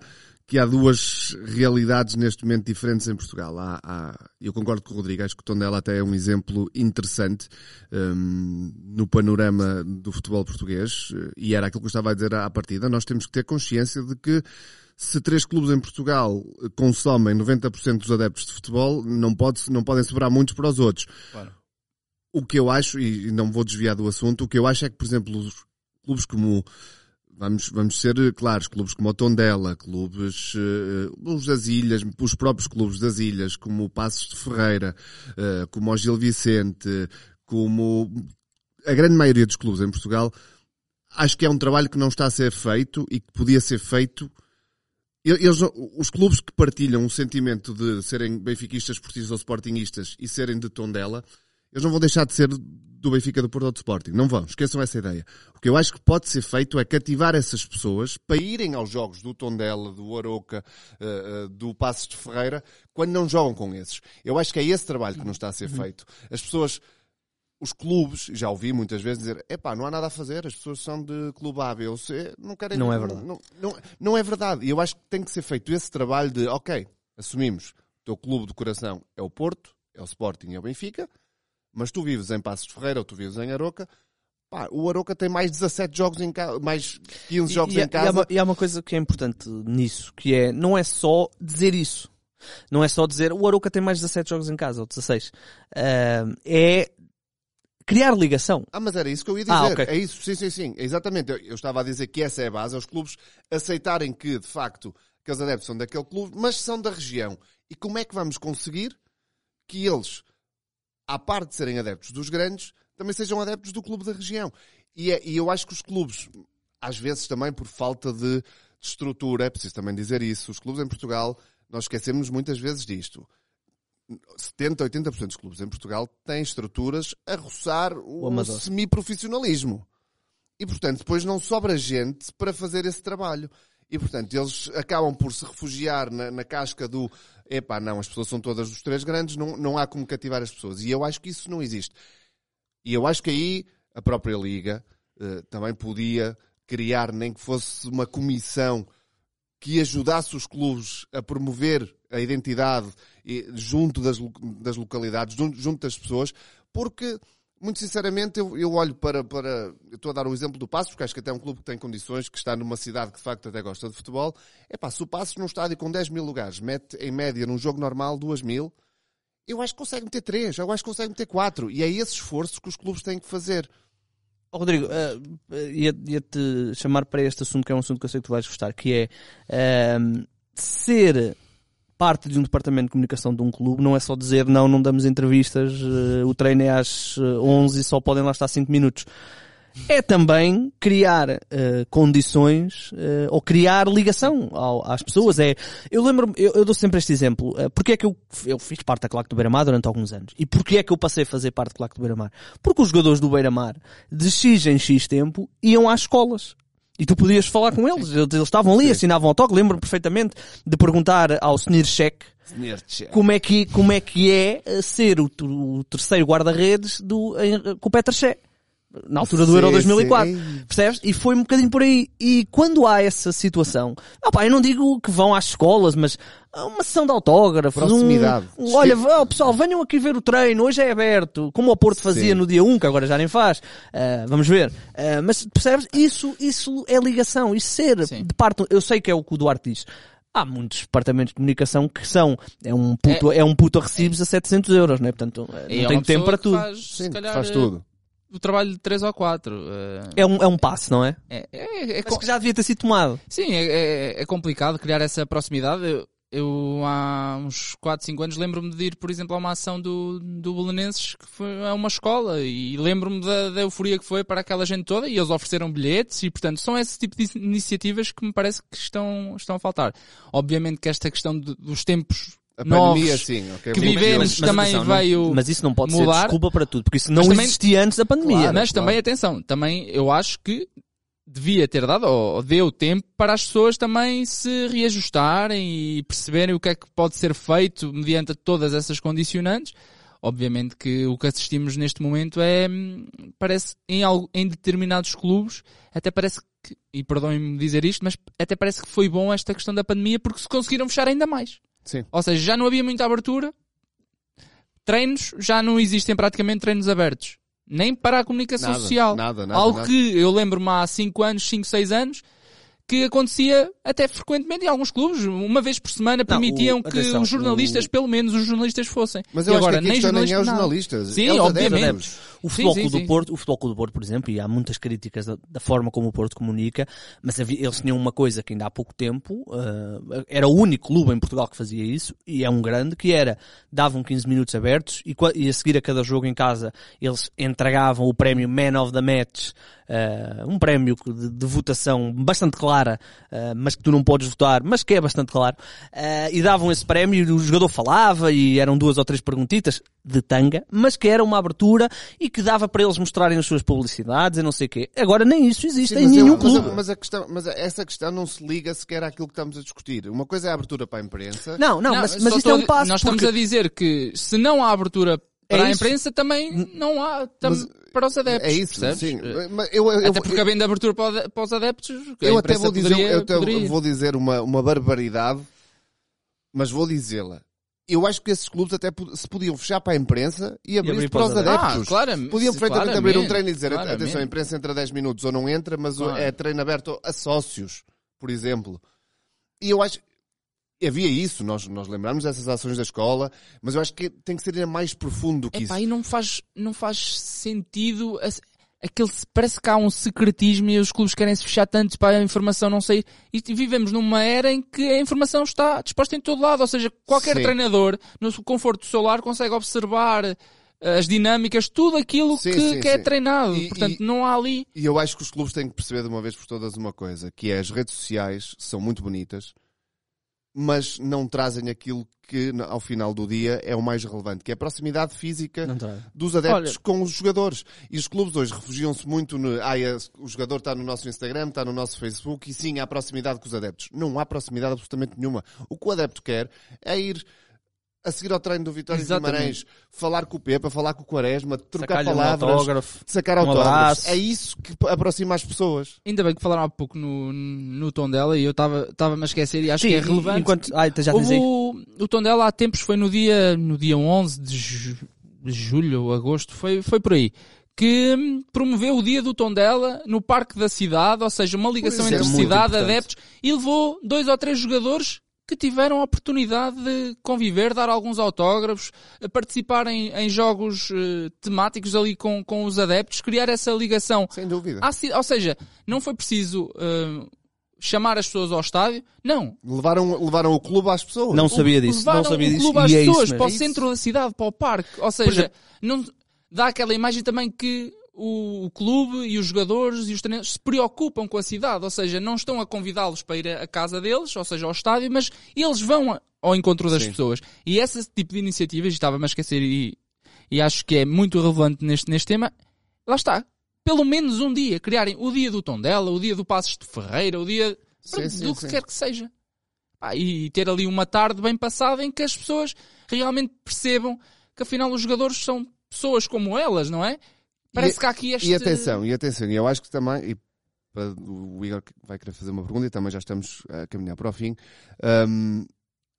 que há duas realidades neste momento diferentes em Portugal. Há, há, eu concordo com o Rodrigo, acho que o Tondela até é um exemplo interessante um, no panorama do futebol português e era aquilo que eu estava a dizer à partida. Nós temos que ter consciência de que se três clubes em Portugal consomem 90% dos adeptos de futebol, não, pode, não podem sobrar muitos para os outros. Claro. O que eu acho, e não vou desviar do assunto, o que eu acho é que, por exemplo, os clubes como Vamos, vamos ser claros, clubes como o Tondela, clubes, uh, os das Ilhas, os próprios clubes das Ilhas, como o Passos de Ferreira, uh, como o Gil Vicente, como a grande maioria dos clubes em Portugal, acho que é um trabalho que não está a ser feito e que podia ser feito eles, os clubes que partilham o sentimento de serem benfiquistas, esportistas ou sportingistas e serem de Tondela, eles não vão deixar de ser do Benfica, do Porto ou do Sporting. Não vão, esqueçam essa ideia. O que eu acho que pode ser feito é cativar essas pessoas para irem aos jogos do Tondela, do Aroca, uh, uh, do Passos de Ferreira, quando não jogam com esses. Eu acho que é esse trabalho que não está a ser feito. As pessoas os clubes, já ouvi muitas vezes dizer, epá, não há nada a fazer, as pessoas são de clube A, B ou C, não querem... Não é verdade. Não, não, não é verdade. E eu acho que tem que ser feito esse trabalho de, ok, assumimos, o teu clube de coração é o Porto, é o Sporting, é o Benfica, mas tu vives em Passos de Ferreira ou tu vives em Aroca, pá, o Aroca tem mais 17 jogos em casa, mais 15 jogos e, em casa. E há, uma, e há uma coisa que é importante nisso, que é, não é só dizer isso. Não é só dizer o Aroca tem mais 17 jogos em casa, ou 16. Uh, é criar ligação. Ah, mas era isso que eu ia ah, dizer. Ah, okay. É isso, sim, sim, sim. Exatamente. Eu, eu, estava a dizer que essa é a base, é os clubes aceitarem que, de facto, que os adeptos são daquele clube, mas são da região. E como é que vamos conseguir que eles, à parte de serem adeptos dos grandes, também sejam adeptos do clube da região? E, é, e eu acho que os clubes, às vezes também por falta de, de estrutura, é preciso também dizer isso, os clubes em Portugal, nós esquecemos muitas vezes disto 70, 80% dos clubes em Portugal têm estruturas a roçar o, o semi-profissionalismo. E, portanto, depois não sobra gente para fazer esse trabalho. E, portanto, eles acabam por se refugiar na, na casca do epá, não, as pessoas são todas dos três grandes, não, não há como cativar as pessoas. E eu acho que isso não existe. E eu acho que aí a própria Liga uh, também podia criar, nem que fosse uma comissão que ajudasse os clubes a promover a identidade junto das, das localidades, junto das pessoas, porque, muito sinceramente, eu, eu olho para, para. Eu estou a dar o exemplo do Passos, porque acho que até é um clube que tem condições, que está numa cidade que de facto até gosta de futebol. É pá, se o Passos num estádio com 10 mil lugares mete em média num jogo normal 2 mil, eu acho que consegue meter 3, eu acho que consegue meter 4. E é esse esforço que os clubes têm que fazer. Oh, Rodrigo, uh, ia-te ia chamar para este assunto, que é um assunto que eu sei que tu vais gostar, que é uh, ser parte de um departamento de comunicação de um clube não é só dizer não, não damos entrevistas, uh, o treino é às 11 e só podem lá estar 5 minutos. é também criar eh, condições eh, ou criar ligação ao- às pessoas. É, eu lembro eu, eu dou sempre este exemplo. Uh, porque é que eu, eu fiz parte da Claque do Beira-Mar durante alguns anos? E porquê é que eu passei a fazer parte da Claque do Beira-Mar? Porque os jogadores do Beira-Mar, de X em X tempo, iam às escolas. E tu podias falar com eles. Eles, eles estavam ali, assinavam o toque. Lembro-me perfeitamente de perguntar ao Sr. Cheque como é que, como é, que é eh, ser o, o terceiro guarda-redes do, com o Peter Shea. Na altura do Sim, Euro 2004. sim. Percebes? E foi um bocadinho por aí. E quando há essa situação, opá, eu não digo que vão às escolas, mas há uma sessão de autógrafos. Proximidade. Um, olha, ó, pessoal, venham aqui ver o treino, hoje é aberto. Como o Porto fazia Sim. no dia 1, que agora já nem faz. Ah, vamos ver. Ah, mas percebes? Isso, isso é ligação. Isso ser Sim. de parte. Eu sei que é o que o Duarte diz. Há muitos departamentos de comunicação que são, é um puto, é, um puto a recibos a 700 euros, não é? Portanto, não é tem tempo para tudo. Faz, Sim, calhar, faz tudo. O trabalho de 3 ou 4. É um, é um passo, não é? É, é, é, Mas que já devia ter sido tomado. Sim, é, é, é complicado criar essa proximidade. Eu, eu há uns 4, 5 anos lembro-me de ir, por exemplo, a uma ação do, do Belenenses que foi a uma escola e lembro-me da, da euforia que foi para aquela gente toda e eles ofereceram bilhetes e, portanto, são esse tipo de iniciativas que me parece que estão, estão a faltar. Obviamente que esta questão de- dos tempos A novos pandemia, sim. ok. que vivemos Mas- também atenção, veio Mas isso não pode ser mudar. desculpa para tudo, porque isso não também- existia antes da pandemia. Claro. Mas também, atenção, também eu acho que devia ter dado, ou ou deu tempo para as pessoas também se reajustarem e perceberem o que é que pode ser feito mediante todas essas condicionantes. Obviamente que o que assistimos neste momento é, hum, parece, em, algo, em determinados clubes, até parece que, e perdoem-me dizer isto, mas até parece que foi bom esta questão da pandemia porque se conseguiram fechar ainda mais. Sim. Ou seja, já não havia muita abertura, treinos, já não existem praticamente treinos abertos. Nem para a comunicação Nada, social. nada, nada, Algo nada. que eu lembro-me há 5 anos, 5, 6 anos, que acontecia até frequentemente em alguns clubes. Uma vez por semana permitiam o- que atenção, os jornalistas, o- pelo menos os jornalistas fossem. Mas E eu acho agora, que aqui a questão nem é os jornalistas. Sim, é os obviamente. O Futebol sim, sim. do Porto, o Futebol do Porto, por exemplo, e há muitas críticas da, da forma como o Porto comunica, mas havia- eles tinham uma coisa que ainda há pouco tempo, ah, era o único clube em Portugal que fazia isso, e é um grande, que era, davam 15 minutos abertos, e, e a seguir a cada jogo em casa, eles entregavam o prémio Man of the Match, ah, um prémio de, de votação bastante clara, ah, mas que tu não podes votar, mas que é bastante claro, ah, e davam esse prémio, e o jogador falava, e eram duas ou três perguntitas, de tanga, mas que era uma abertura e que dava para eles mostrarem as suas publicidades e não sei o quê. Agora nem isso existe Sim, em mas, nenhum eu- mas a- clube. mas a questão, mas essa questão não se liga sequer àquilo que estamos a discutir. Uma coisa é a abertura para a imprensa. Não, não, Não, mas, mas isto é um passo. Nós estamos porque- a dizer que se não há abertura para É a isso. imprensa, também não há tam- Mas- para os adeptos. É isso, percebes? sim. Eh, Mas eu, eu, Até porque eu, havendo abertura para para os adeptos, a eu até vou dizer, poderia, eu até poderia. vou dizer uma, uma barbaridade, mas vou dizê-la. Eu acho que esses clubes até se podiam fechar para a imprensa e abrir, abrir para os adeptos. Ah, claramente, Podiam perfeitamente abrir um treino e dizer, claramente. atenção, a imprensa entra 10 minutos ou não entra, mas o- Claro. é treino aberto a sócios, por exemplo. E eu acho, havia isso, nós, nós lembramos dessas ações da escola, mas eu acho que tem que ser ainda mais profundo do que isso. Epá, e não faz, não faz sentido. Aquele, parece que há um secretismo e os clubes querem se fechar tanto para a informação não sair. E vivemos numa era em que a informação está disposta em todo lado. Ou seja, qualquer Sim. treinador, no conforto do seu lar, consegue observar eh, as dinâmicas, tudo aquilo Sim, que, sim, que é sim. treinado. E- Portanto, e- não há ali. E eu acho que os clubes têm que perceber de uma vez por todas uma coisa, que é as redes sociais são muito bonitas, mas não trazem aquilo que ao final do dia é o mais relevante, que é a proximidade física dos adeptos Olha- com os jogadores. E os clubes hoje refugiam-se muito no, ah, o jogador está no nosso Instagram, está no nosso Facebook, e sim, há proximidade com os adeptos. Não há proximidade absolutamente nenhuma. O que o adepto quer é ir a seguir ao treino do Vitória de. Guimarães, falar com o Pepa, falar com o Quaresma, trocar Sacar-lhe um palavras, autógrafo. sacar um autógrafos. É isso que aproxima as pessoas. Ainda bem que falaram há pouco no, no tom dela e eu estava-me a esquecer e acho Sim, que é relevante. Enquanto, ah, já Houve aí. o, o tom dela há tempos, foi no dia, no dia 11 de, ju- de julho ou agosto, foi, foi por aí, que promoveu o dia do Tondela no Parque da Cidade, ou seja, uma ligação é, entre muito cidade, importante. adeptos, e levou dois ou três jogadores que tiveram a oportunidade de conviver, dar alguns autógrafos, participar em, em jogos eh, temáticos ali com, com os adeptos, criar essa ligação Sem dúvida. à ou seja, não foi preciso eh, chamar as pessoas ao estádio, não, Levaram, levaram o clube às pessoas. Não sabia disso. levaram Não sabia o disso. clube às E é isso pessoas mesmo. para o É centro da cidade, para o parque. Ou seja, não, dá aquela imagem também que o, o clube e os jogadores e os treinadores se preocupam com a cidade, ou seja, não estão a convidá-los para ir à casa deles, ou seja, ao estádio, mas eles vão a- ao encontro das Sim. pessoas. E esse tipo de iniciativas, e estava-me a esquecer e, e acho que é muito relevante neste, neste tema, lá está. Pelo menos um dia, criarem o dia do Tondela, o dia do Passos de Ferreira, o dia Sim, sim, do que sim. quer que seja. Pá, e ter ali uma tarde bem passada em que as pessoas realmente percebam que afinal os jogadores são pessoas como elas, não é? Parece E- que há aqui este... E atenção, e atenção, e eu acho que também, e o Igor vai querer fazer uma pergunta e também já estamos a caminhar para o fim. hum,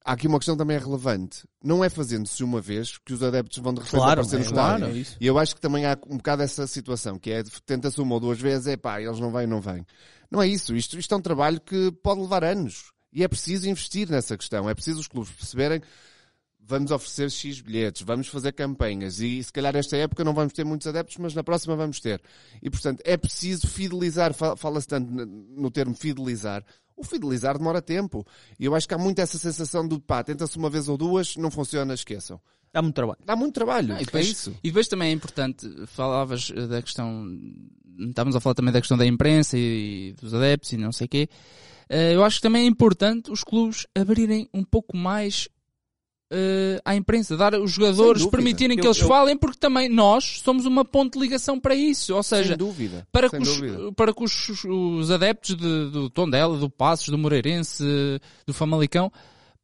há aqui uma questão que também é relevante. Não é fazendo-se uma vez que os adeptos vão de repente Claro, aparecer no é, estádio. claro, é isso. E eu acho que também há um bocado essa situação, que é tenta-se uma ou duas vezes, é pá, eles não vêm, não vêm. Não é isso. Isto, isto é um trabalho que pode levar anos. E é preciso investir nessa questão. É preciso os clubes perceberem vamos oferecer X bilhetes, vamos fazer campanhas e se calhar esta época não vamos ter muitos adeptos, mas na próxima vamos ter. E portanto é preciso fidelizar, fa- fala-se tanto no termo fidelizar. O fidelizar demora tempo. E eu acho que há muito essa sensação de pá, tenta-se uma vez ou duas, não funciona, esqueçam. Dá muito trabalho. Dá muito trabalho. Ah, e, é depois, isso. e depois também é importante, falavas eh, da questão, estávamos a falar também da questão da imprensa e, dos adeptos e não sei o quê. Eh, Eu acho que também é importante os clubes abrirem um pouco mais eh, à imprensa, dar os jogadores, dúvida. permitirem que Eu- eles eu- falem, porque também nós somos uma ponte de ligação para isso. Ou seja, Sem dúvida. para Sem que, dúvida. os, para que os, os adeptos de- do Tondela, do Passos, do Moreirense, do Famalicão,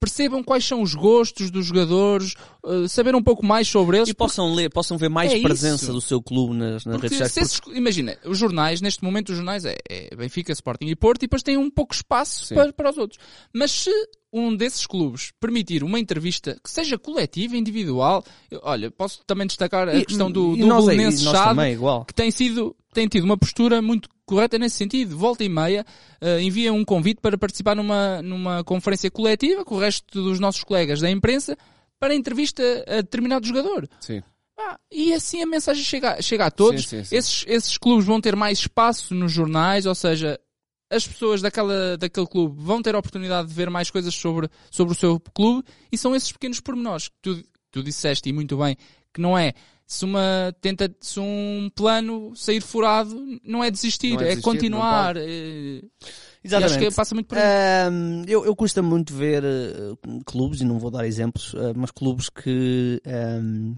percebam quais são os gostos dos jogadores, eh, saber um pouco mais sobre eles. E possam ler, possam ver mais É isso. presença do seu clube nas, nas Porque redes sociais. esses- imagina, os jornais, neste momento os jornais é, é Benfica, Sporting e Porto e depois têm um pouco espaço Sim. para, para os outros. Mas se um desses clubes permitir uma entrevista que seja coletiva, individual, eu- olha, posso também destacar a E- questão do, do nós Belenenses Chade, também, que tem sido, tem tido uma postura muito correta nesse sentido. Volta e meia, eh, envia um convite para participar numa, numa conferência coletiva com o resto dos nossos colegas da imprensa para entrevista a determinado jogador. Sim. Ah, e assim a mensagem chega, chega a todos. Sim, sim, sim. Esses, esses clubes vão ter mais espaço nos jornais, ou seja, as pessoas daquela, daquele clube vão ter a oportunidade de ver mais coisas sobre, sobre o seu clube e são esses pequenos pormenores que tu, tu disseste e muito bem que não é se uma tenta se um plano sair furado não é desistir, Não é é, desistir, continuar. não é- E Exatamente. acho que passa muito por aí. Ahm, eu, eu custa muito ver eh, clubes, e não vou dar exemplos, eh, mas clubes que ahm,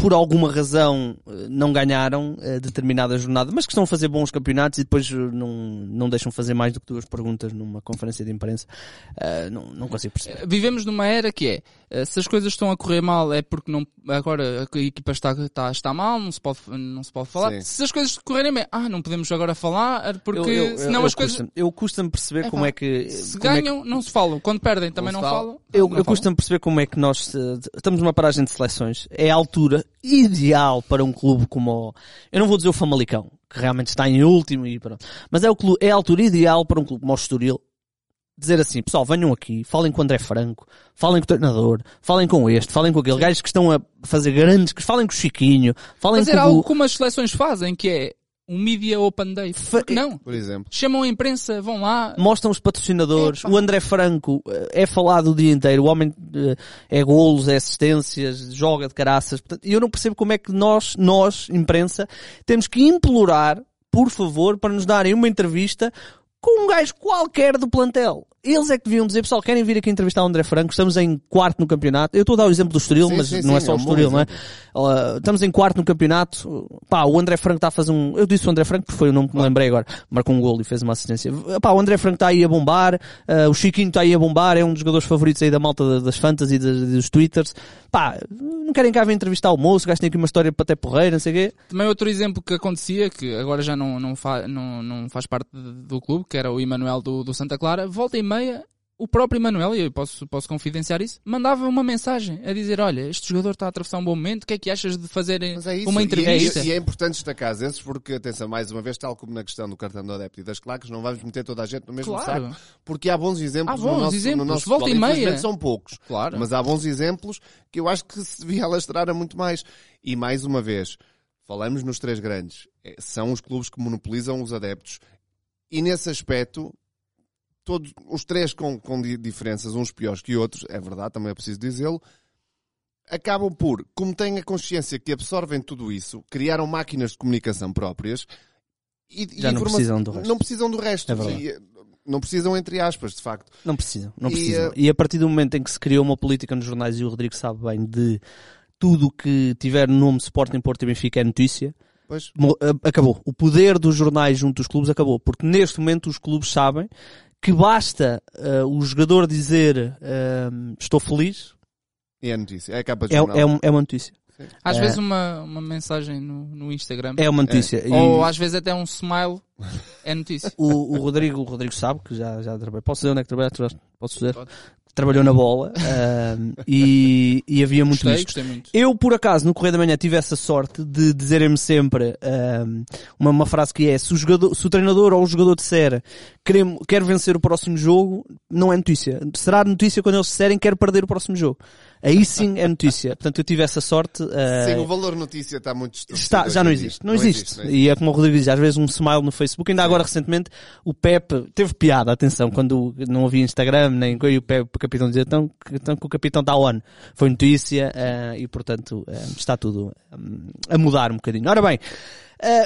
por alguma razão eh, não ganharam eh, determinada jornada, mas que estão a fazer bons campeonatos e depois eh, não, não deixam fazer mais do que duas perguntas numa conferência de imprensa. Ah, não, não consigo perceber. Vivemos numa era que é, se as coisas estão a correr mal é porque não, agora a equipa está, está, está mal, não se pode, não se pode falar. Sim. Se as coisas correrem bem, ah, não podemos agora falar porque Eu- eu- senão eu as coisas, Eu custa-me perceber É como é que... se como é que- ganham, não se falam. Quando perdem também Não não, falam. Eu, Não eu custa-me perceber como é que nós estamos numa paragem de seleções. É a altura ideal para um clube como o... Eu não vou dizer o Famalicão, que realmente está em último e pronto. Mas é, o clube, é a altura ideal para um clube como o Estoril dizer assim, pessoal, venham aqui, falem com o André Franco, falem com o treinador, falem com este, falem com aquele, gajos que estão a fazer grandes, que falem com o Chiquinho, falem Fazer com algo o... como as seleções fazem, que é um Media Open Day. Fa- Por que não? Por exemplo. Chamam a imprensa, vão lá. mostram os patrocinadores. Epá. O André Franco eh, é falado o dia inteiro. O homem eh, é golos, é assistências, joga de caraças. Portanto, eu não percebo como é que nós, nós, imprensa, temos que implorar, por favor, para nos darem uma entrevista com um gajo qualquer do plantel. Eles é que deviam dizer, pessoal, querem vir aqui entrevistar o André Franco, estamos em quarto no campeonato. Eu estou a dar o exemplo do Estoril, Sim, mas sim, não é só é o um Estoril, não é? Uh, estamos em quarto no campeonato. Pá, o André Franco está a fazer um. Eu disse o André Franco porque foi o nome que me lembrei agora. Marcou um gol e fez uma assistência. Pá, o André Franco está aí a bombar. uh, o Chiquinho está aí a bombar. É um dos jogadores favoritos aí da malta da- das fantasy e das- dos twitters. Pá, não querem cá vir entrevistar o moço. O gajo tem aqui uma história para até porreira, não sei o quê. Também outro exemplo que acontecia, que agora já não, não, fa, não, não faz parte do clube, que era o Emanuel do, do Santa Clara, volta e meia, o próprio Emanuel, e eu posso, posso confidenciar isso, mandava uma mensagem a dizer, olha, este jogador está a atravessar um bom momento, o que é que achas de fazer é uma entrevista? E, e é importante destacar esses porque, atenção, mais uma vez, tal como na questão do cartão do adepto e das claques, não vamos meter toda a gente no mesmo Claro. saco, porque há bons exemplos Há bons no nosso, exemplos, no nosso volta futebol. e meia. São poucos. Claro. Mas há bons exemplos que eu acho que se devia alastrar a muito mais. E mais uma vez, falamos nos três grandes. Eh, São os clubes que monopolizam os adeptos. E nesse aspecto, todos os três com, com di- diferenças, uns piores que outros, é verdade, também é preciso dizê-lo. acabam por, como têm a consciência que absorvem tudo isso, criaram máquinas de comunicação próprias e, e Já não informa- precisam do resto. Não precisam do resto. É. E, eh, não precisam, entre aspas, de facto. Não precisam, não E, precisam. eh, E, a partir do momento em que se criou uma política nos jornais, e o Rodrigo sabe bem, de tudo o que tiver nome Sporting Porto e Benfica é notícia, Pois, a- acabou. O poder dos jornais junto dos clubes acabou. Porque neste momento os clubes sabem que basta eh, o jogador dizer eh, estou feliz, é notícia. É a capa de é, jornal. é, é uma notícia. Às É. vezes uma, uma mensagem no, no Instagram. É uma notícia. E Ou às vezes até um smile é notícia. o, o Rodrigo, o Rodrigo sabe que já, já trabalhou. Posso dizer onde é que trabalha? Posso dizer? Pode. Trabalhou na bola e, e havia muito Gostei, gostei muito. Eu, por acaso, no Correio da Manhã tive essa sorte de dizerem-me sempre uma, uma frase que é se o, jogador, se o treinador ou o jogador disser quer vencer o próximo jogo, não é notícia. Será notícia quando eles disserem quer perder o próximo jogo. Aí sim é notícia. Portanto, eu tive essa sorte. ah, Sim, o valor notícia está muito Está, já não existe. dia. Não, existe. não existe. E é como o Rodrigo diz, às vezes um smile no Facebook. Ainda agora, recentemente, o Pep teve piada, atenção, quando não havia Instagram, nem e o Pep, o capitão dizia, então, que- então que o capitão está on. Foi notícia, eh, e portanto, eh, está tudo hum, a mudar um bocadinho. Ora bem,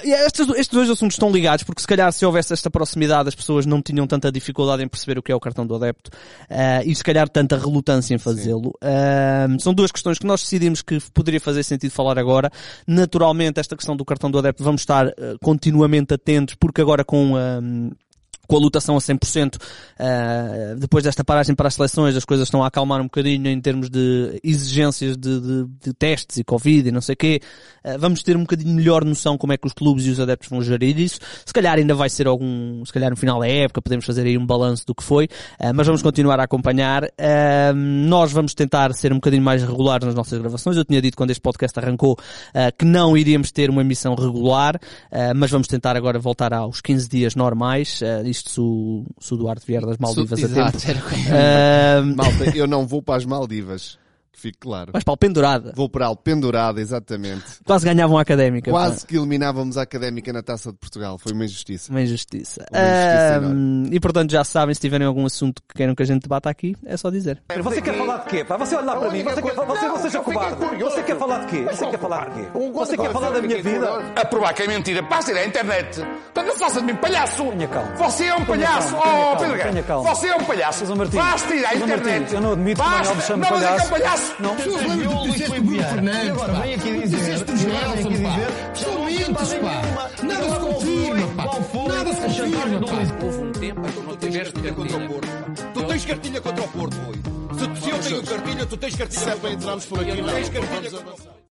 e estes, estes dois assuntos estão ligados, porque se calhar se houvesse esta proximidade, as pessoas não tinham tanta dificuldade em perceber o que é o cartão do adepto, eh, e se calhar tanta relutância em fazê-lo. Eh, são duas questões que nós decidimos que poderia fazer sentido falar agora. Naturalmente, esta questão do cartão do adepto, vamos estar eh, continuamente atentos, porque agora com hum, com a lotação a 100%, uh, depois desta paragem para as seleções, as coisas estão a acalmar um bocadinho em termos de exigências de, de- de testes e Covid e não sei o quê. Uh, vamos ter um bocadinho melhor noção como é que os clubes e os adeptos vão gerir isso. Se calhar ainda vai ser algum, se calhar no final da época podemos fazer aí um balanço do que foi, uh, mas vamos continuar a acompanhar. Uh, nós vamos tentar ser um bocadinho mais regulares nas nossas gravações. Eu tinha dito quando este podcast arrancou que não iríamos ter uma emissão regular, mas vamos tentar agora voltar aos 15 dias normais. Isto se o, se o Duarte vier das Maldivas a tempo. Era Uh, Malta, eu não vou para as Maldivas. Que fique claro. mas para o pendurada. Vou para Alpendurada, exatamente. Quase ganhavam a académica. pá. Quase que eliminávamos a Académica na Taça de Portugal. Foi uma injustiça. Uma injustiça. Uma injustiça e portanto já sabem, se tiverem algum assunto que queiram que a gente debata aqui, é só dizer. Você quer falar de quê? Pá? Você olha lá para mim, você, quer, você não seja cobarde. Você quer falar de quê? Você quer falar de quê? Você quer falar da minha vida? A provar que é mentira, passa ir à internet. Então não faça de mim palhaço. Tenha calma. Você é um palhaço. Oh, Pedro. Você é um palhaço. Basta ir à internet. Eu não admito que o Manuel me Basta. chame Não. Não. Lembram do disseste Bruno Fernandes, agora vem aqui dizer, Disseste o Gerson, pá. São mentes, pá. Nada se confirma, pá. Nada se confirma, pá. Houve um tempo em que não tiveste cartilha contra o. Porto. Tu tens cartilha contra o Porto, Rui. Se, se eu tenho cartilha, tu tens cartilha. Se é para entrarmos por aqui, não. Tens cartilha contra o Porto.